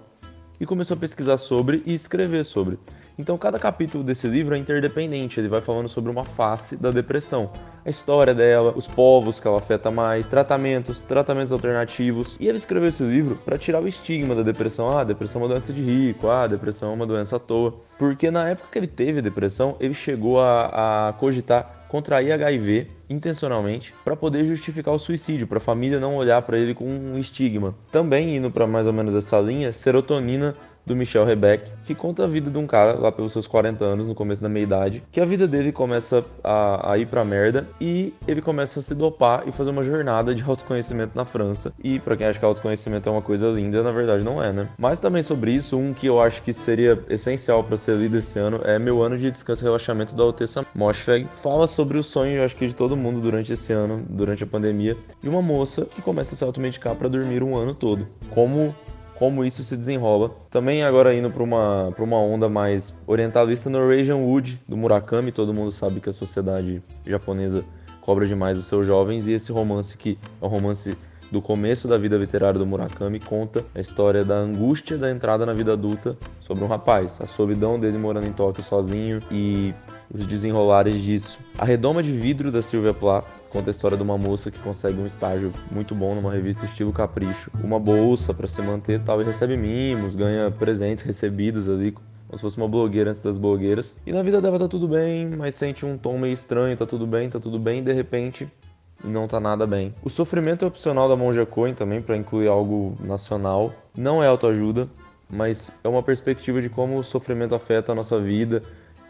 e começou a pesquisar sobre e escrever sobre. Então, cada capítulo desse livro é interdependente, ele vai falando sobre uma face da depressão. A história dela, os povos que ela afeta mais, tratamentos, tratamentos alternativos. E ele escreveu esse livro para tirar o estigma da depressão. Ah, depressão é uma doença de rico, ah, depressão é uma doença à toa. Porque na época que ele teve depressão, ele chegou a, a cogitar contrair HIV intencionalmente para poder justificar o suicídio, para a família não olhar para ele com um estigma. Também indo para mais ou menos essa linha, serotonina do Michel Rebeck, que conta a vida de um cara lá pelos seus 40 anos, no começo da meia-idade, que a vida dele começa a, a, ir pra merda e ele começa a se dopar e fazer uma jornada de autoconhecimento na França. E para quem acha que autoconhecimento é uma coisa linda, na verdade não é, né? Mas também sobre isso, um que eu acho que seria essencial para ser lido esse ano é Meu Ano de Descanso e Relaxamento da Otessa Moshfegh. Fala sobre o sonho, eu acho que de todo mundo durante esse ano, durante a pandemia, de uma moça que começa a se automedicar para dormir um ano todo. Como como isso se desenrola. Também agora indo para uma, uma onda mais orientalista, Norwegian Wood, do Murakami. Todo mundo sabe que a sociedade japonesa cobra demais os seus jovens. E esse romance, que é um romance do começo da vida literária do Murakami, conta a história da angústia da entrada na vida adulta sobre um rapaz, a solidão dele morando em Tóquio sozinho e os desenrolares disso. A Redoma de Vidro, da Sylvia Plath, conta a história de uma moça que consegue um estágio muito bom numa revista estilo Capricho, uma bolsa para se manter tal e recebe mimos, ganha presentes recebidos ali como se fosse uma blogueira antes das blogueiras. E na vida dela tá tudo bem, mas sente um tom meio estranho, tá tudo bem, tá tudo bem, e de repente não tá nada bem. O sofrimento é opcional da Monja Coen também para incluir algo nacional. Não é autoajuda, mas é uma perspectiva de como o sofrimento afeta a nossa vida,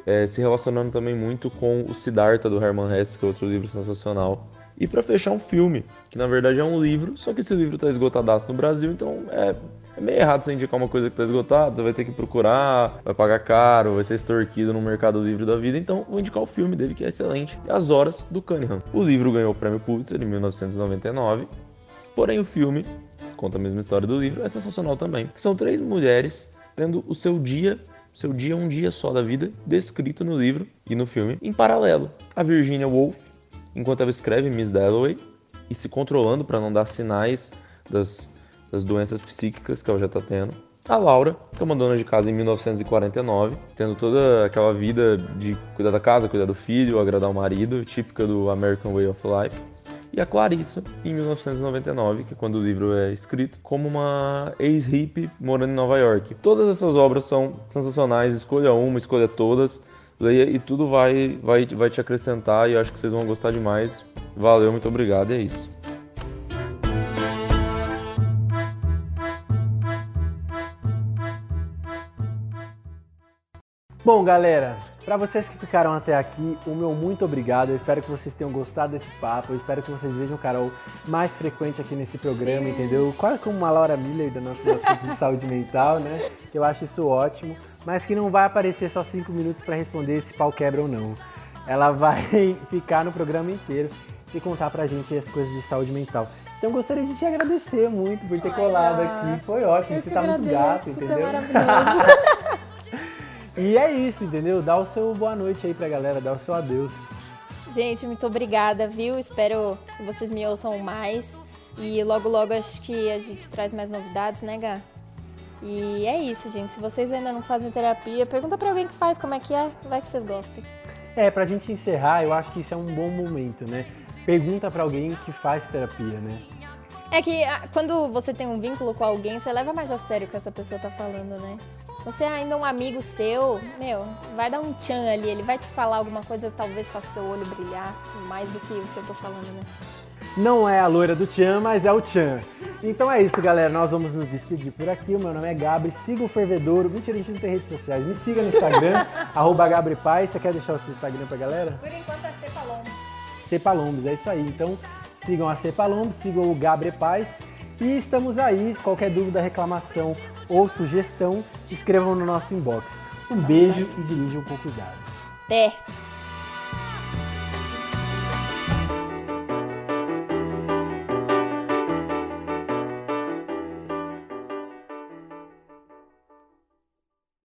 é, se relacionando também muito com o Siddhartha do Hermann Hesse, que é outro livro sensacional. E para fechar um filme, que na verdade é um livro, só que esse livro está esgotadaço no Brasil, então é, é, meio errado você indicar uma coisa que está esgotada, você vai ter que procurar, vai pagar caro, vai ser extorquido no mercado livre da vida, então vou indicar o filme dele que é excelente, As Horas do Cunningham. O livro ganhou o prêmio Pulitzer em 1999, porém o filme conta a mesma história do livro, é sensacional também. São três mulheres tendo o seu dia seu dia é um dia só da vida, descrito no livro e no filme. Em paralelo, a Virginia Woolf, enquanto ela escreve Miss Dalloway e se controlando para não dar sinais das, das doenças psíquicas que ela já está tendo. A Laura, que é uma dona de casa em 1949, tendo toda aquela vida de cuidar da casa, cuidar do filho, agradar o marido, típica do American Way of Life e a Clarissa, em 1999, que é quando o livro é escrito, como uma ex-hippie morando em Nova York. Todas essas obras são sensacionais, escolha uma, escolha todas, leia e tudo vai, vai, vai te acrescentar e acho que vocês vão gostar demais. Valeu, muito obrigado, e é isso. Bom, galera, para vocês que ficaram até aqui, o meu muito obrigado. Eu espero que vocês tenham gostado desse papo. Eu espero que vocês vejam o Carol mais frequente aqui nesse programa, Sim. entendeu? Quase como uma Laura Miller da nossa de saúde mental, né? Eu acho isso ótimo. Mas que não vai aparecer só cinco minutos para responder se pau quebra ou não. Ela vai ficar no programa inteiro e contar pra gente as coisas de saúde mental. Então gostaria de te agradecer muito por ter Ai, colado aqui. Foi ótimo, você tá agradeço, muito gato, entendeu? Você é maravilhoso. E é isso, entendeu? Dá o seu boa noite aí pra galera, dá o seu adeus. Gente, muito obrigada, viu? Espero que vocês me ouçam mais. E logo, logo acho que a gente traz mais novidades, né, Gá? E é isso, gente. Se vocês ainda não fazem terapia, pergunta pra alguém que faz como é que é, vai que vocês gostem. É, pra gente encerrar, eu acho que isso é um bom momento, né? Pergunta pra alguém que faz terapia, né? É que ah, quando você tem um vínculo com alguém, você leva mais a sério o que essa pessoa tá falando, né? Você é ainda um amigo seu, meu, vai dar um tchan ali, ele vai te falar alguma coisa que talvez faça seu olho brilhar mais do que o que eu tô falando, né? Não é a loira do Tchan, mas é o Tchan. Então é isso, galera. Nós vamos nos despedir por aqui. O meu nome é Gabri. Siga o Fervedouro. Mentira, a gente não tem redes sociais. Me siga no Instagram, arroba Gabri Pai. Você quer deixar o seu Instagram pra galera? Por enquanto é Cepaló. Cepalombes. É isso aí. Então sigam a Cepalombes, sigam o Gabre Paz e estamos aí. Qualquer dúvida, reclamação ou sugestão, escrevam no nosso inbox. Um beijo e dirijam com cuidado. Até!